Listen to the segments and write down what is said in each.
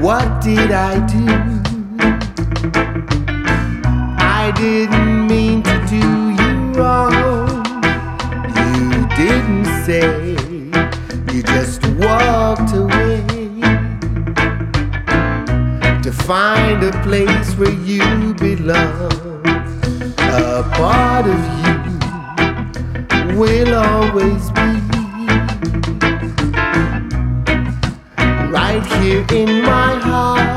What did I do? I didn't mean to do you wrong. You didn't say, you just walked away to find a place where you belong. A part of you will always be. you in my heart.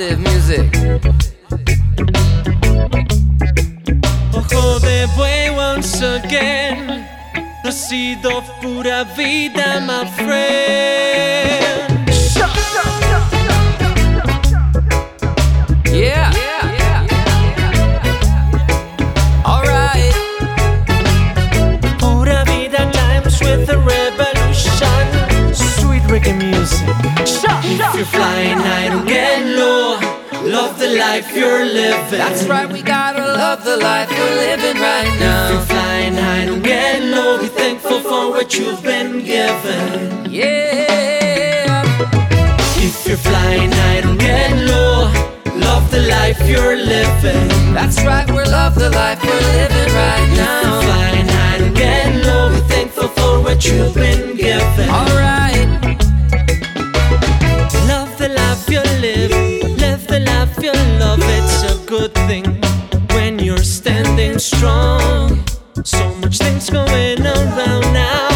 positive music. Ojo de buey once again. Nacido pura vida, my friend. Yeah. yeah. yeah. Alright. Pura vida times with the revolution. Sweet reggae music. If the life you're living. That's right, we gotta love the life we're living right now. If you're flying high, don't get low. Be thankful for what you've been given. Yeah. If you're flying high, don't get low. Love the life you're living. That's right, we love the life we're living right now. If you're flying high, don't get low. Be thankful for what you've been given. Alright. you love, it's a good thing when you're standing strong. So much things going around now.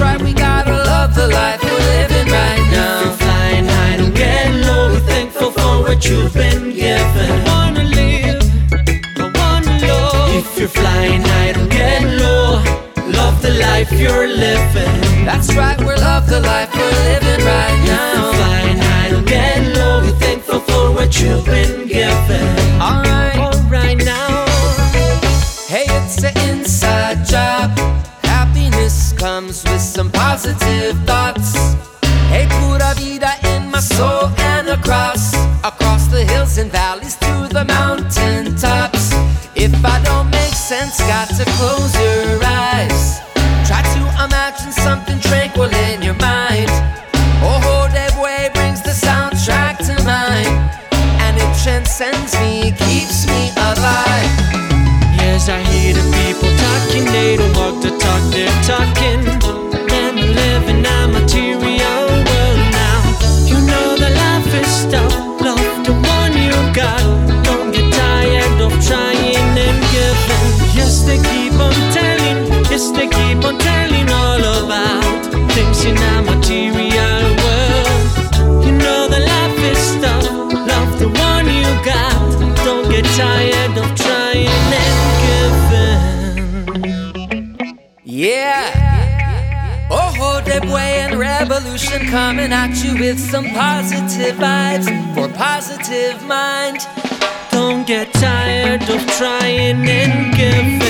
right, we gotta love the life we're living right now. Flying high, don't get low. Be thankful for what you've been given. Wanna live, wanna love. If you're flying high, don't get low. Love the life you're living. That's right, we love the life we're living right now. Flying high, don't get low. Be thankful for what you've been comes with some positive thoughts. Hey, pura vida in my soul and across, across the hills and valleys to the mountain tops. If I don't make sense, got to close. they're talking. Coming at you with some positive vibes for positive mind. Don't get tired of trying and giving.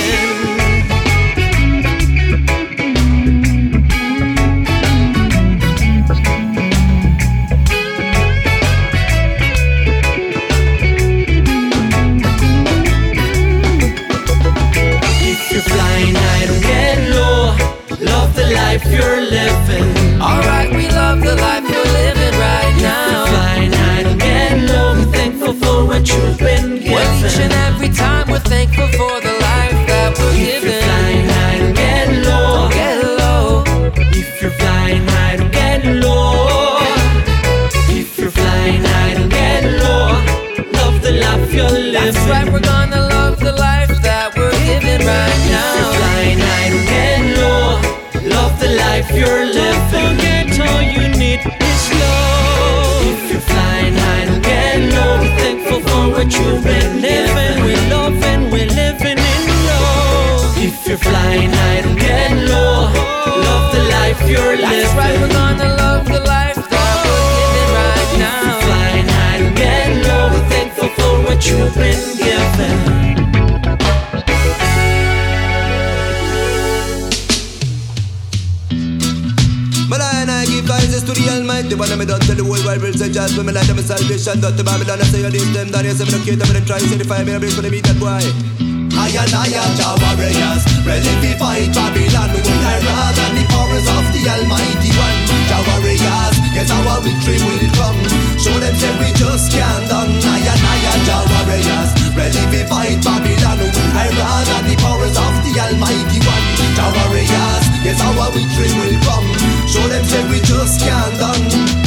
Life you're living. Alright, love the life we're living right now. You're flying high, get low. Thankful for what you've been given. Well, each and every time we're thankful for the life that we're if given. If you're flying high, don't get low. Don't get low. If you're flying high, don't get low. If you're flying high, don't get low. Love the life you're living. That's right, we're gonna love the life that we're living right now. If you're flying high, get low. Love the life you're living. Don't forget all you need is love. If you're flying high, don't get low. Be thankful for what you've been living. We're loving, we're living in love. If you're flying high, don't get low. Love the life you're living. That's right, we're gonna love the life that we're living right now. If you're flying high, don't get low. Be thankful for what you've been given. The Almighty When I'm done tell the world will say just when me light them salvation Done to Babylon I say you this them down here Say me no care to me them try the fire me a blaze for the beat that boy I and I am Jah warriors. Ready to fight Babylon We will higher than the powers of the Almighty One. Jah warriors Guess our victory will come. Show them say we just can't done. I and I am Jah warriors. Ready to fight Babylon We will higher than the powers of the Almighty One. Jah warriors Guess our victory will come. Show them say we just can't done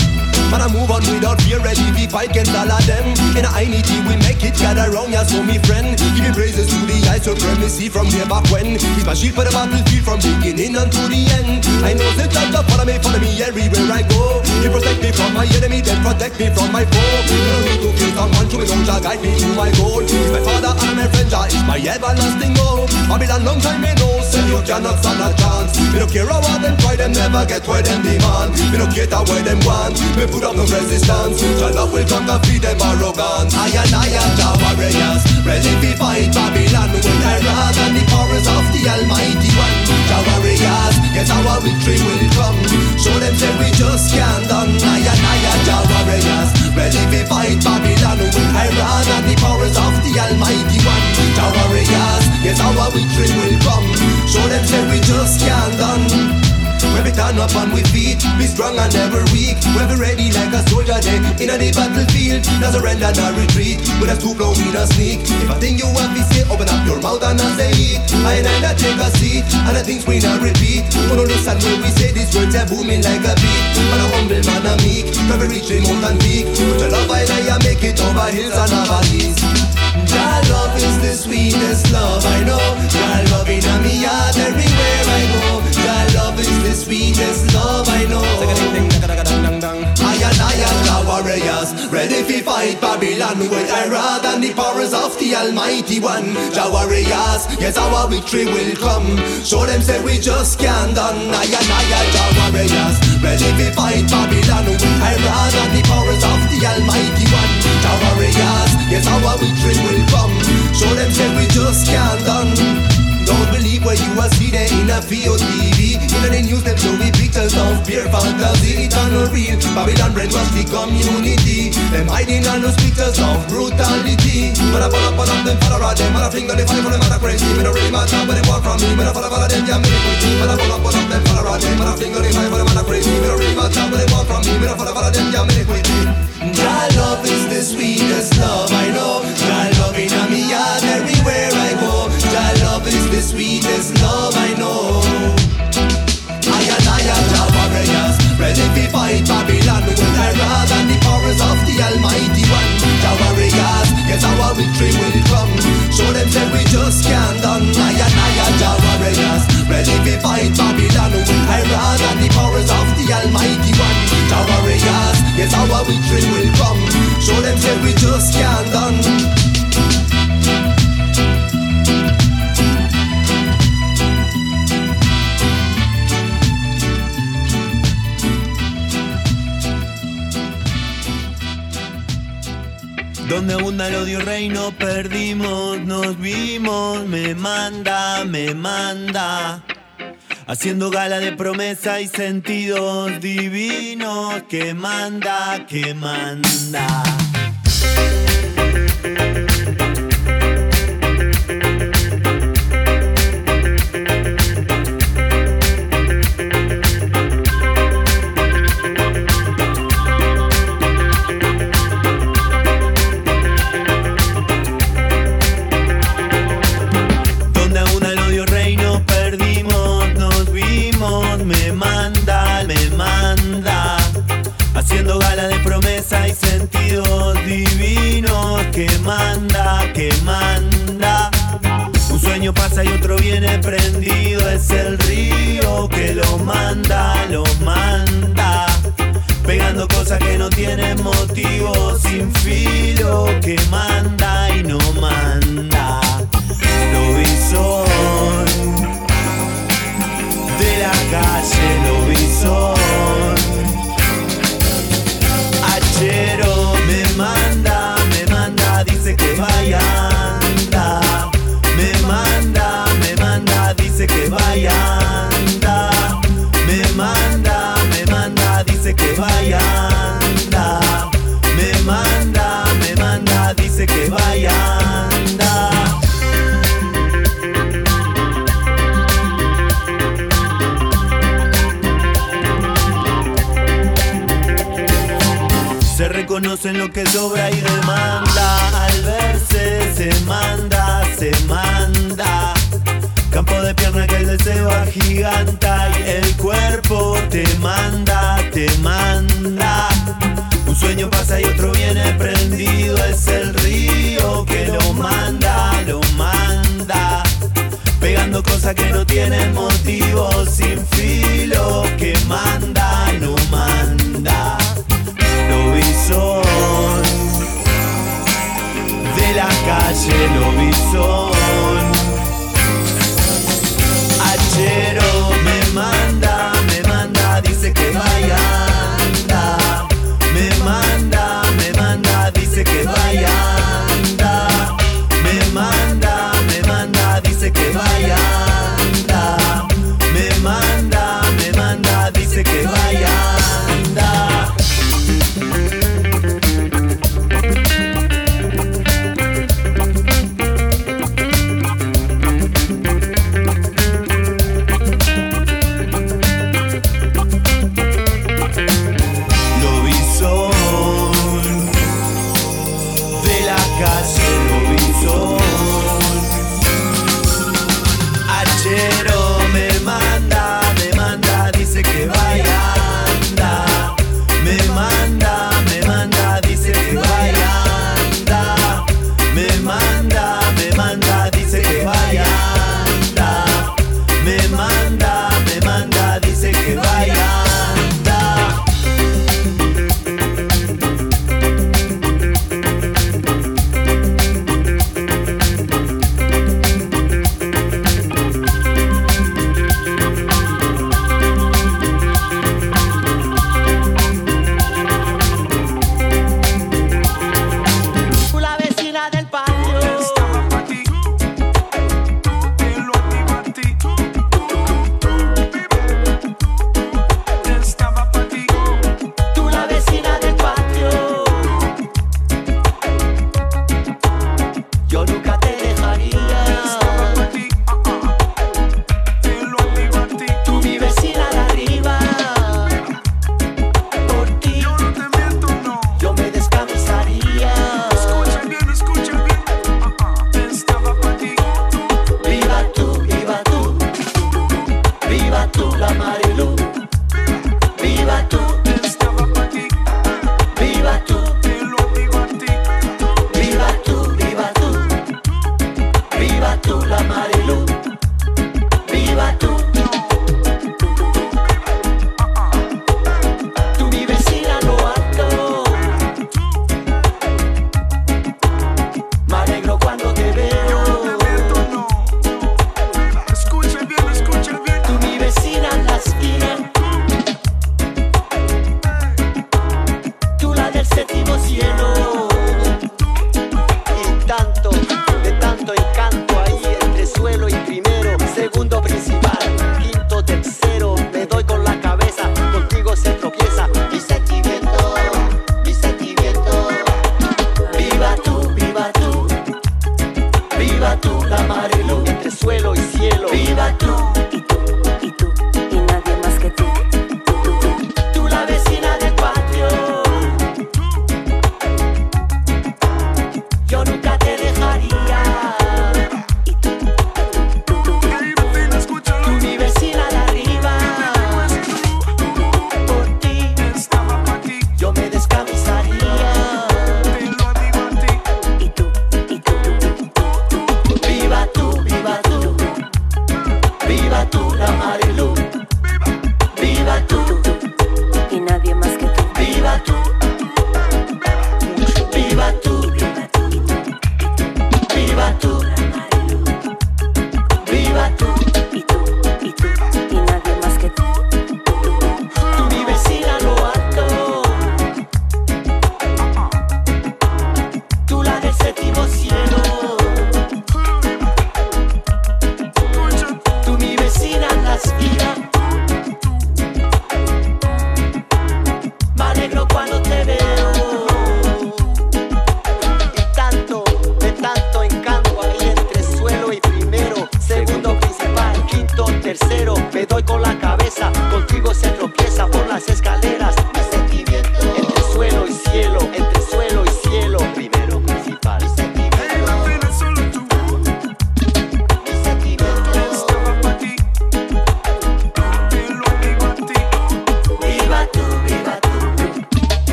Man, I move on without fear, ready to fight against all of them. In a unity, we make it, gather round, ya so me friend. Give me praises to the high supremacy from way back when. He's my shield for the battlefield from beginning unto the end. I know the God that follow me, follow me everywhere I go. He protect me from my enemy, then protect me from my foe. You don't need to fear someone, to me, don't guide me to my goal. He's my father and my friend, Jah is my everlasting goal. I've been a long time me know, say you cannot stand a chance. Me don't care how them try, them never get where them demand. Me don't care where them want. Me put up no resistance. Jah love will come to feed them arrogance. I and I am Jah warriors. Ready to fight Babylon With terror and the powers of the Almighty One. Jah warriors Guess our victory will come Show them say we just can't done. I and I am Jah warriors. Ready to fight Babylon With terror and the powers of the Almighty One. Jah warriors Guess our victory will come Show them say we just can't done when we turn up on we feet, be strong and never weak. When we ready like a soldier then in the battlefield. No surrender, no retreat. With a stoop low, we no sneak. If I think you want me say, open up your mouth and I say it. I and I not take a seat, and the things we not repeat. When to listen when we say these words are booming like a beat. Man a humble, man a meek. Never reach the mountain peak. With your love I lie, I make it over hills and valleys. Your love is the sweetest love I know. Your love in me heart everywhere I go. Sweetest love I know. I and I am the warriors, ready to fight Babylon with Ira than the powers of the Almighty One. The warriors, yes our victory will come. Show them say we just can't done. I and I am the warriors, ready to fight Babylon with Ira than the powers of the Almighty One. The warriors, yes our victory will come. Show them say we just can't done. Don't believe what you are see there in a field TV. In the news them show me pictures of pure fantasy. It's not real. Babylon brainwash the community. Them hiding on those pictures of brutality. When I pull up on them follow around them. When I finger they fight for them and I crazy. Me don't really matter where they want from me. When I follow follow them, yeah, me. When I pull up on them follow around them. When I finger they fight for them and I crazy. Me don't really matter where they want from me. When I follow follow them, yeah, me. Your love is the sweetest love I know. Your love in me heart everywhere I. Your love is the sweetest love I know. I and I are the warriors, ready to fight Babylon with the rod and the powers of the Almighty One. The warriors, yes, our victory will come. Show them that we just can't done. I and I are the warriors, ready to fight Babylon with the rod and the powers of the Almighty One. The warriors, yes, our victory will come. Show them that we just can't done. Abunda el odio reino perdimos, nos vimos, me manda, me manda. Haciendo gala de promesa y sentidos divinos que manda, que manda. Pasa y otro viene prendido. Es el río que lo manda, lo manda. Pegando cosas que no tienen motivo, sin filo, que manda y no manda. Lo vi de la calle, lo vi reconoce lo que sobra y demanda. Al verse se manda, se manda. Campo de pierna que el deseo agiganta y el cuerpo te manda, te manda. Un sueño pasa y otro viene prendido, es el río que lo manda, lo manda. Pegando cosas que no tienen motivo, sin filo, que manda, no manda. De la calle, lo vi me manda, me manda, dice que vaya. Me manda, me manda, dice que vaya,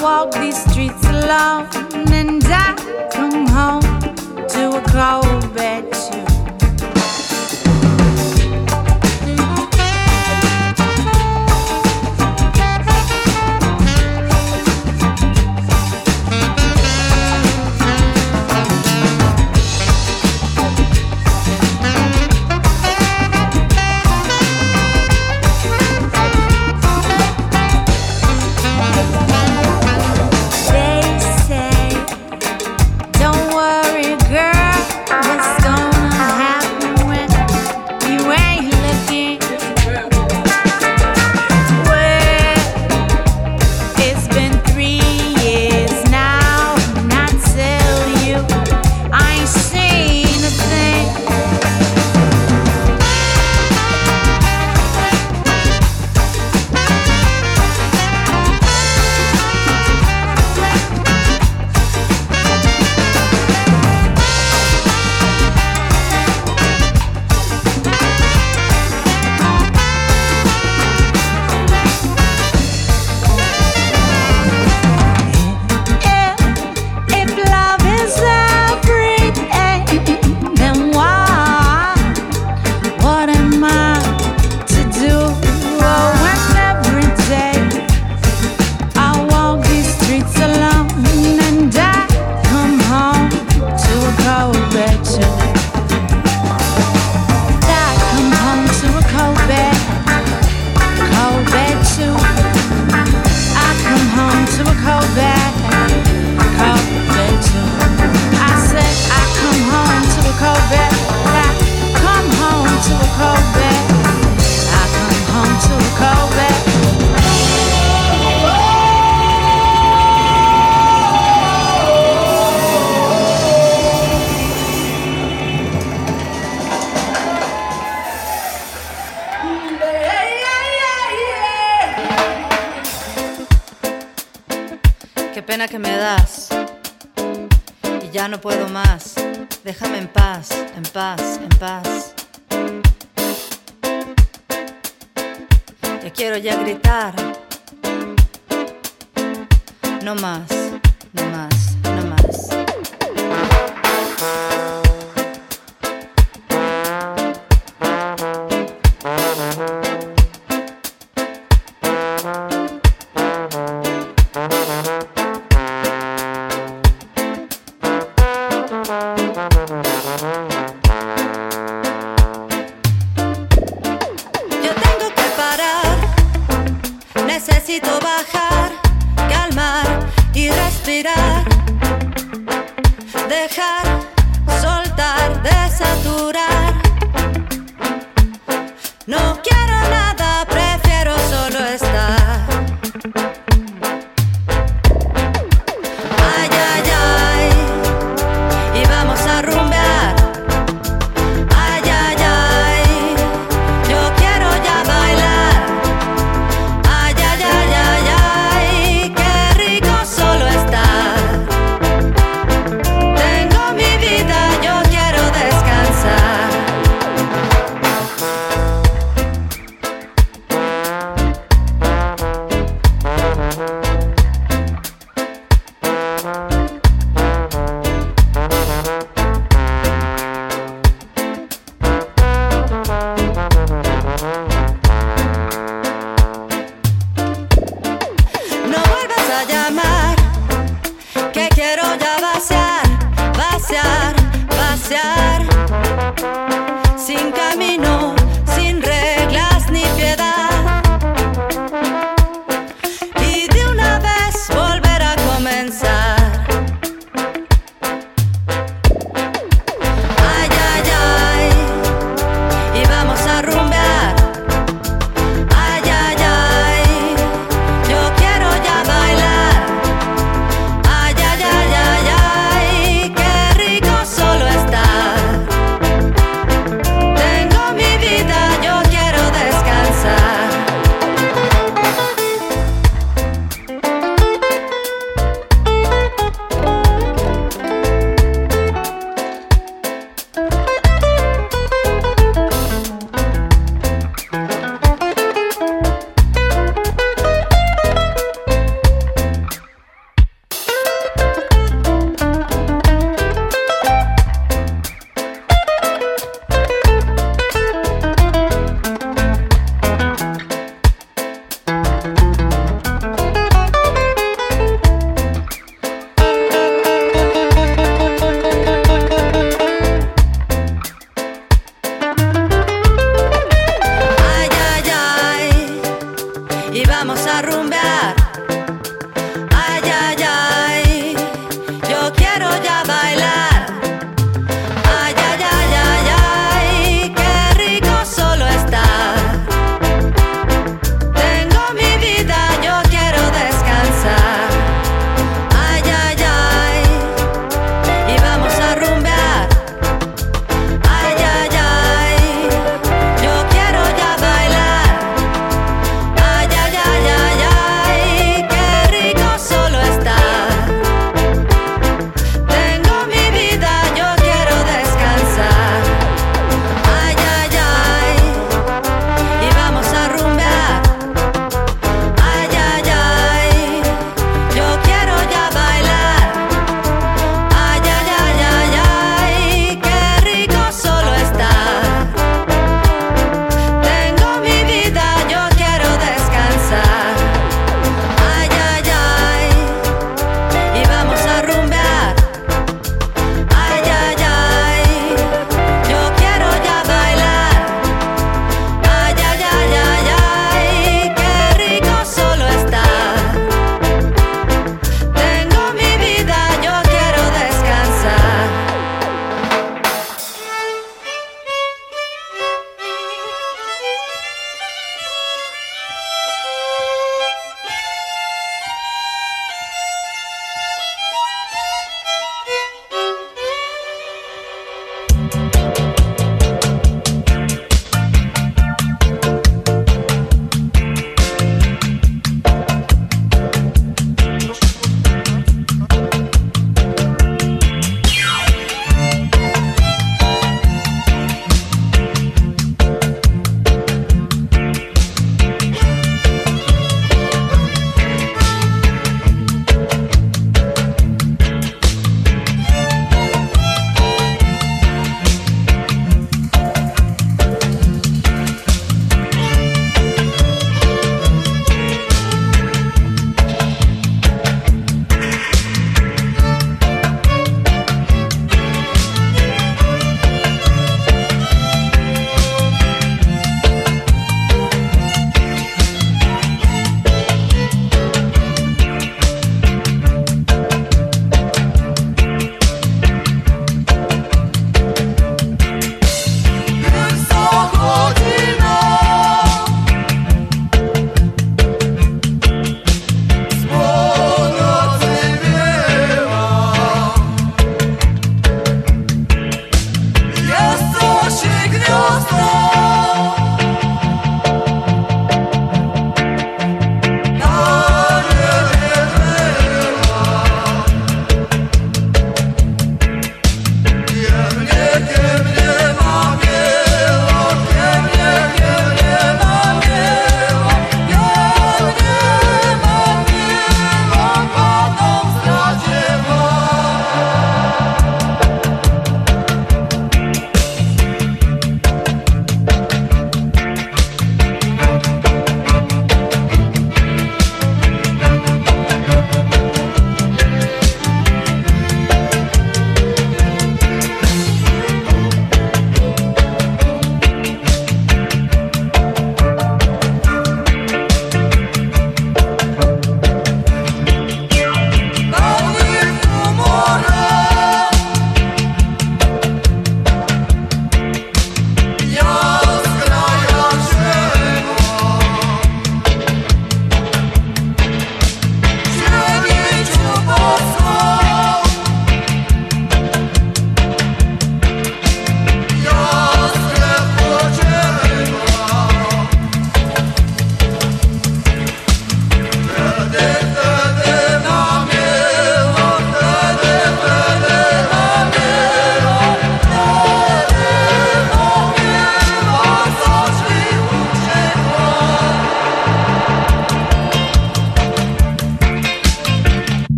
Don't worry, girl, what's gonna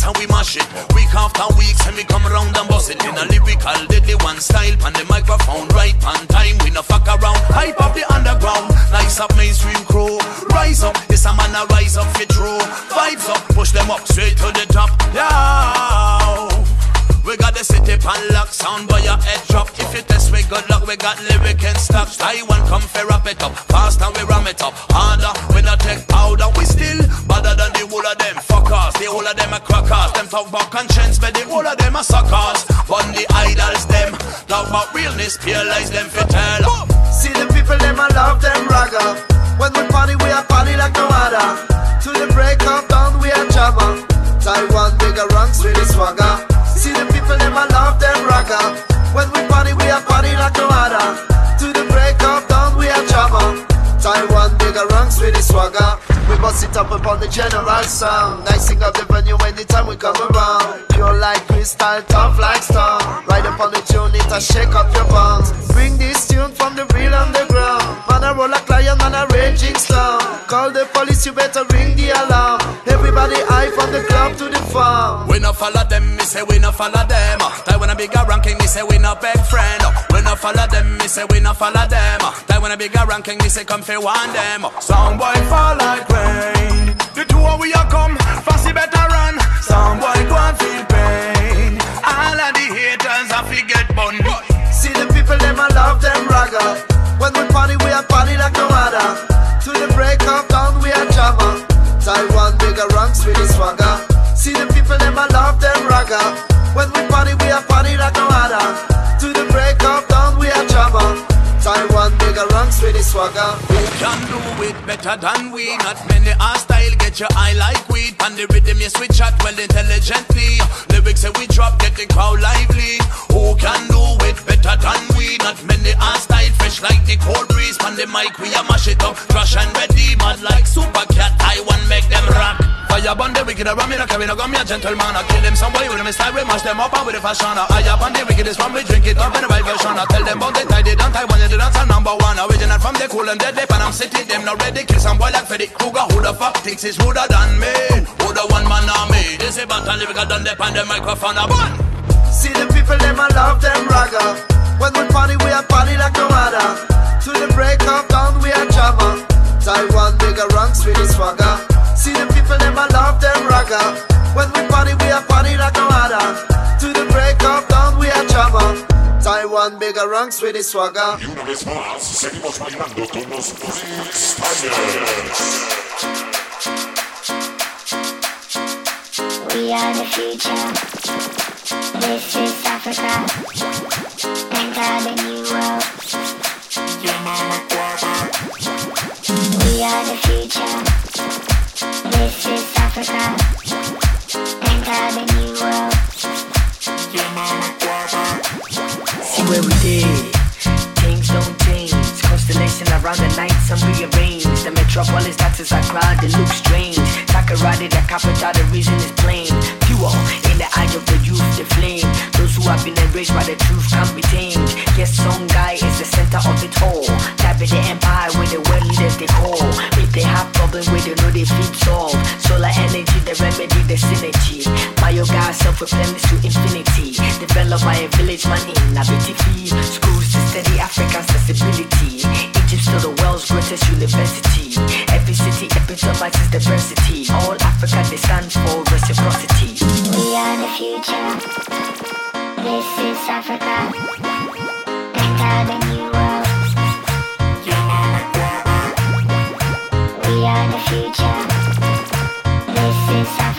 dance and we mash it. Week after week and we come around and bust it. In a lyrical deadly one style. Pan the microphone right on time. We no fuck around. Hype up the underground. Nice up mainstream crew. Rise up, this a man a rise up for true Vibes up, push them up straight to the top. Yeah we got the city pan lock, sound by your head drop. If you test, we good luck, we got lyric and stock. Taiwan come fair wrap it up, fast and we ram it up. Harder, we not take powder, we still better than the whole of them fuckers. The whole of them are crackers. Them talk about conscience, but the whole of them are suckers. Fun the idols, them talk about realness, realize them for tell. See the people, them I love them ragga. When we party, we are party like no other. To the break of dawn, we are jammer. Taiwan, bigger ranks with the swagger. See the people, them I love them ragga. When we party, we are party like no other. To the break of dawn, we are jammer. Taiwan, bigger ranks with the swagger. We bust it up upon the general sound. Nicing up the venue anytime we come around. Pure like crystal, tough like stone. Ride upon the tune, it a shake up your bones. Bring this tune from the real underground. Man, I roll a lion, man, a raging storm. Call the police, you better ring the alarm. Everybody high from the club to the farm. We no follow them, me say we no follow them. Ah, they wanna bigger ranking, me say we no beg friend. Ah, we no follow them, me say we no follow them. Ah, they wanna bigger ranking, me say come fi one them. Some boy fall like rain. The two of we a come, fussy better run. Some boy go and feel pain. All of the haters a fi get bun. See the people, them I love them ragga. When we party, we are party like no other. To the break of dawn, we are jammer. Taiwan, bigger ranks with the swagger. See the people, them I love them ragga. When we party, we are party like no other. boss with the swagger. Who can do it better than we? Not many are style, get your eye like weed. And the rhythm you switch out well intelligently. Lyrics that we drop, get the crowd lively. Who can do it better than we? Not many are style, fresh like the cold breeze. And the mic, we are mash it up, crush and ready. Mad like super cat, I want make them rock no come a gentleman. I kill them some boy with them style we mash them up and with the fashion. I up on the wickedest one we drink it up in the right version. I tell them about the tie they don't tie one dance are number one. Original from the cool and deadly and I'm sitting them not ready. Kill some boy like Freddy Krueger Who the fuck thinks he's ruder than me? Who the one man army? This is battle lyrical done the pan the microphone bun See the people them I love them ragga. When we party we a party like no other. To the break of dawn we a jama Taiwan bigger ranks with the swagger See the people them I love them ragga When we party we a party like no other To the break of dawn we a jama Taiwan bigger ranks with the swagger Y una vez más, seguimos bailando con los freestylers. We are the future. This is Africa. Enter the new world. We are the future. This is Africa. Enter the new world. See where we. Things don't change. Constellation around the rearranged. The metropolis, that is a crowd, they look strange. The capital, the reason is plain. In the eye of the youth, the flame. Those who have been the truth can't be tamed. Yes, some guy is the center of it all. That be the empire where the world leaders they call. If they have they know they fit solve. Solar energy, the remedy, the synergy. Biogas self-replenish to infinity. Developed by a village man in Abetifi. Schools to study African accessibility. Egypt still the world's greatest university. Every city epitomizes diversity. All Africa they stand for reciprocity. We are the future. This is Africa. Future. This is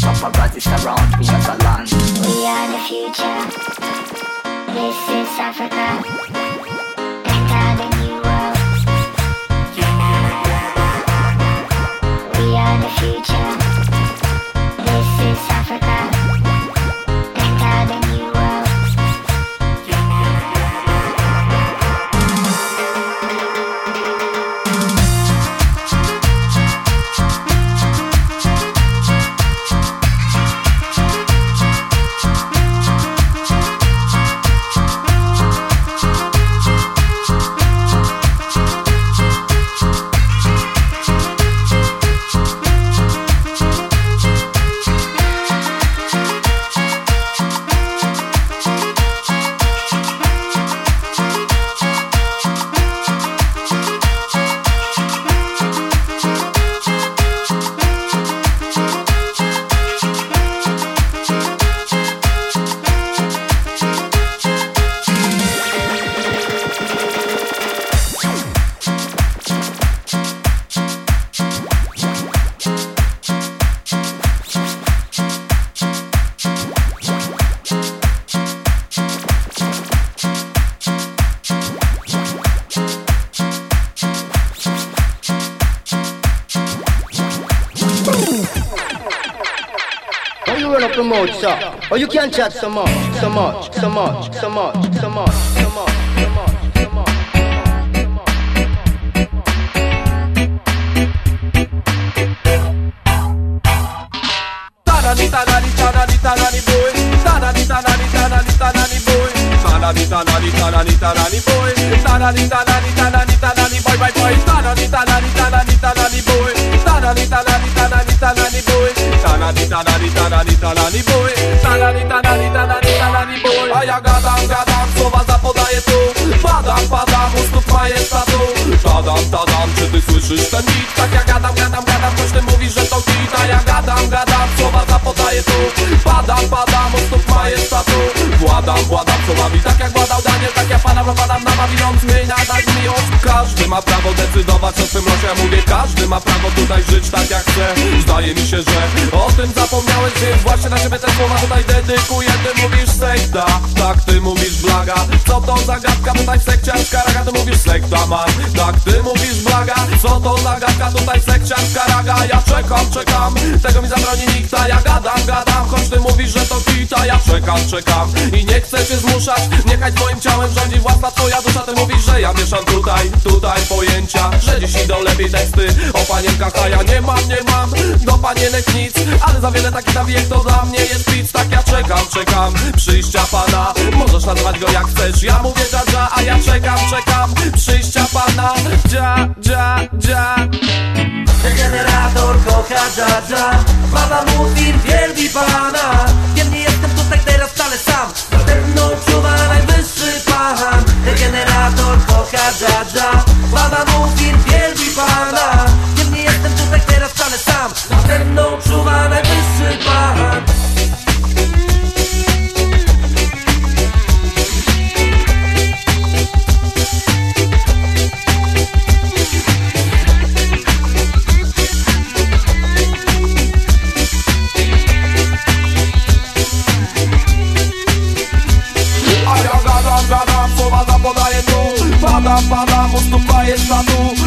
Surround me as a land. We are the future. This is Africa. Can't chat so much, so much, so much, so much, so much, so much, so much. Tanani tanani tanani boy Tanani tanani tanani tanani boy Tanani tanani tanani tanani boy Tanani tanani tanani tanani boy boy boy Tanani tanani tanani tanani boy Tanani tanani Tanani tanani tanani tanani boy. Tanani tanani tanani tanani boy. A ja gadam, gadam, słowa zapodaję tu. Padam, padam, u stóp majestatu Tadam, tadam, czy ty słyszysz ten beat? Tak ja gadam, gadam, gadam, coś ty mówisz, że to Ja gadam, gadam, słowa zapodaję tu. Padam, padam, u stóp majestatu. Władam, władam słowami, tak jak władał Daniel Tak ja padam, padam na Babilon Zmień nadać miłość Każdy ma prawo decydować o swym losie Ja mówię, każdy ma prawo tutaj żyć tak jak chce. Zdaje mi się, że o tym zapomniałeś Więc właśnie na ciebie te słowa tutaj dedykuję. Ty mówisz sekta, tak ty mówisz blaga. Co to za gadka tutaj w sekciarz karaga Ty mówisz sekta man, tak ty mówisz blaga. Co to za gadka tutaj w sekciarz karaga Ja czekam, czekam, tego mi zabroni nikt A ja gadam, gadam, choć ty mówisz, że to kita Ja czekam, czekam. I nie chcę cię zmuszać. Niechaj twoim ciałem rządzi własna twoja dusza. Ty mówisz, że ja mieszam tutaj, tutaj pojęcia. Że dziś idą lepiej teksty o panienkach A ja nie mam, nie mam do panienek nic. Ale za wiele takich nawijek to dla mnie jest pic. Tak ja czekam, czekam przyjścia pana. Możesz nazywać go jak chcesz. Ja mówię dża dża, a ja czekam, czekam przyjścia pana. Dża, dża, dża. Generator kocha dża dża Baba mówi wielbi pana. Wiem nie jestem tutaj teraz wcale sam. Nade mną czuwa najwyższy pan. Generator kocha dża dża. Baba mówi majestatu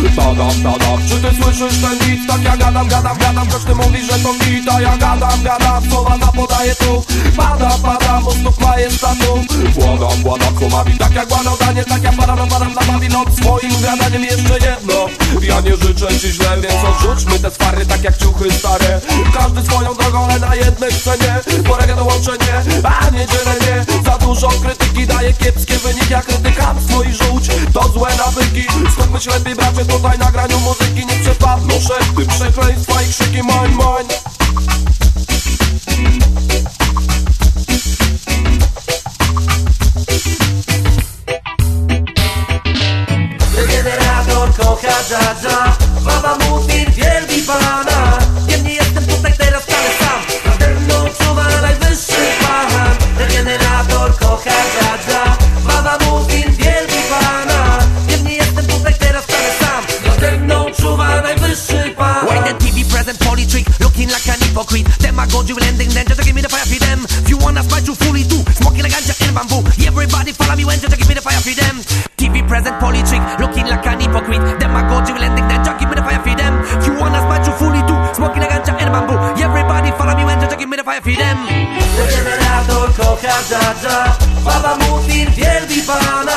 Tadam, tadam, czy ty słyszysz ten beat? Tak ja gadam, gadam, gadam, ty mówisz, że to hit A ja gadam, gadam, słowa zapodaję tu. Padam, padam, u stóp majestatu Władam, władam słowami, tak jak władał Daniel Tak ja padam, padam na Babilon Swoim gadaniem jeszcze jedno. Ja nie życzę ci źle, więc odrzućmy te swary Tak jak ciuchy stare. Każdy swoją drogą, ale na jednej scenie Polega dołączenie, a nie dzielenie Za dużo krytyki daje kiepskie wyniki Jak krytykanstwo i żółć, to złe nawyki. Skupmy się lepiej bracie tutaj na graniu muzyki Nie przepadną szepty, przekleństwa i krzyki moń, moń Generator kocha dża dża Baba hypocrite? Them I go drill ending then just give me the fire for them. If you wanna spy you fully too, smoking a ganja in bamboo. Everybody follow me when just give me the fire for them. TV present poly trick looking like an hypocrite. Them I go drill ending then just give me the fire for them. If you wanna spy you fully too, smoking a ganja in bamboo. Everybody follow me when just give me the fire for them. Baba mówi wielbi pana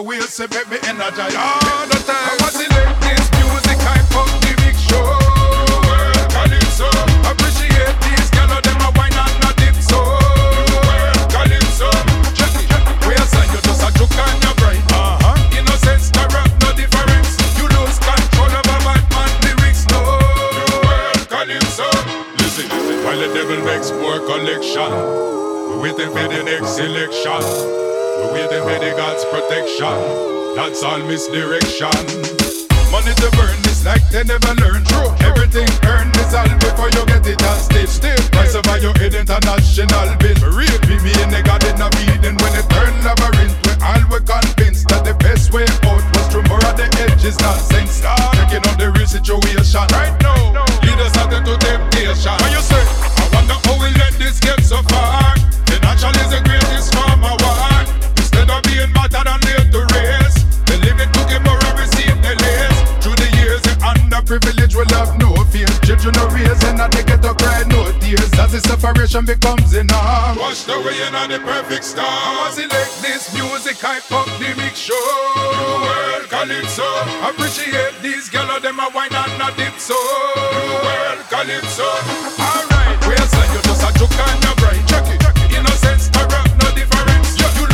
We'll see, baby energize. passion becomes enough. Watch the way in on the perfect star. I select this music, I pop the mix show. New world calypso. Appreciate these girls, of them a wine and a dip so. New world calypso. Alright, where's that? You're just a joke and a brain chucky. Innocence, a rock, no difference. You